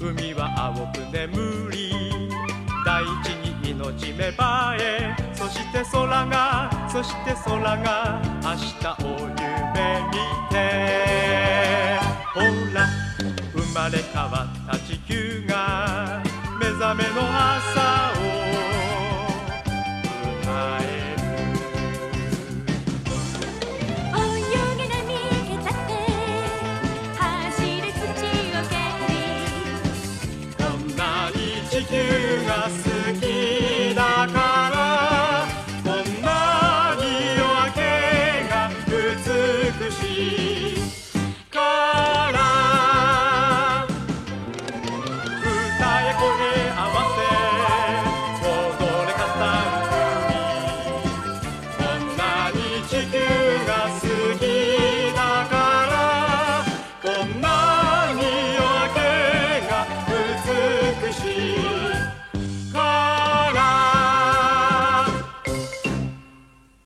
海は青く眠り大地に命芽生えそして空がそして空が明日を夢見て。ほら生まれ変わった地球が目覚めの朝。地球が好きだからこんなに夜明けが美しいから。二重これ